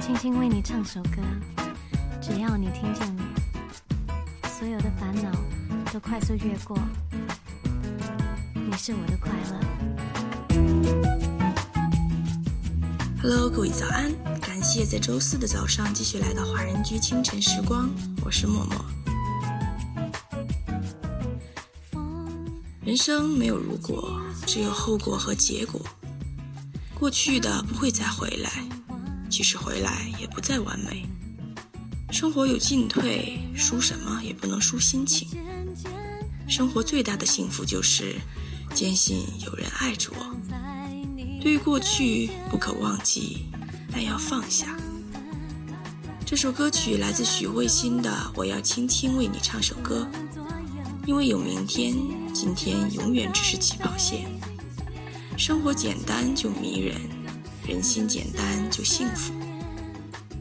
轻轻为你唱首歌，只要你听见我，所有的烦恼都快速越过。你是我的快乐。Hello，各位早安！感谢在周四的早上继续来到华人居清晨时光，我是默默。人生没有如果，只有后果和结果。过去的不会再回来，即使回来也不再完美。生活有进退，输什么也不能输心情。生活最大的幸福就是坚信有人爱着我。对于过去，不可忘记，但要放下。这首歌曲来自许慧欣的《我要轻轻为你唱首歌》，因为有明天，今天永远只是起跑线。生活简单就迷人，人心简单就幸福。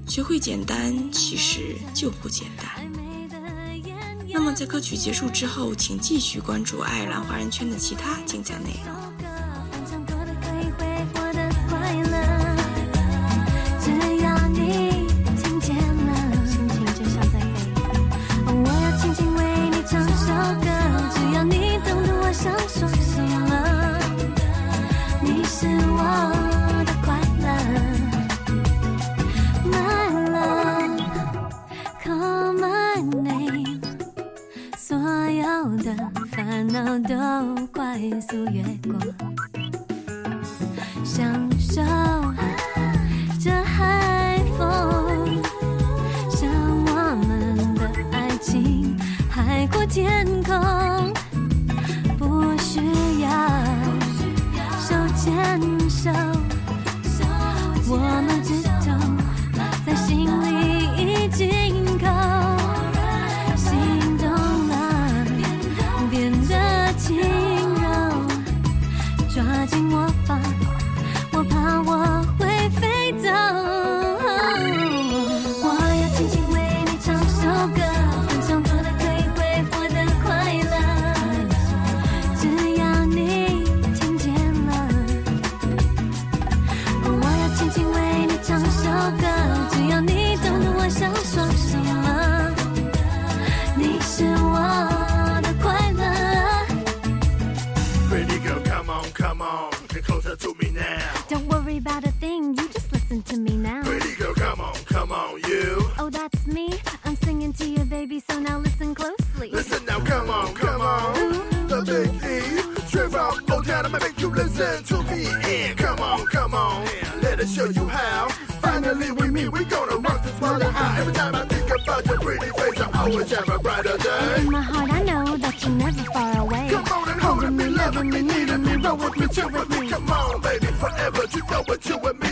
学会简单，其实就不简单。那么，在歌曲结束之后，请继续关注爱尔兰华人圈的其他精彩内容。都快速越过。享受这海风，像我们的爱情海阔天空，不需要手牵手，我们只紧 The Big E, straight from Montana, I make you listen to me. And come on, come on, let us show you how. Finally we meet, we gonna rock this world out. Every time I think about your pretty face, I always have a brighter day. In my heart, I know that you're never far away. Come on and holding me, loving me, needing me, roll with me, chill with me. Come on, baby, forever. You know what you and me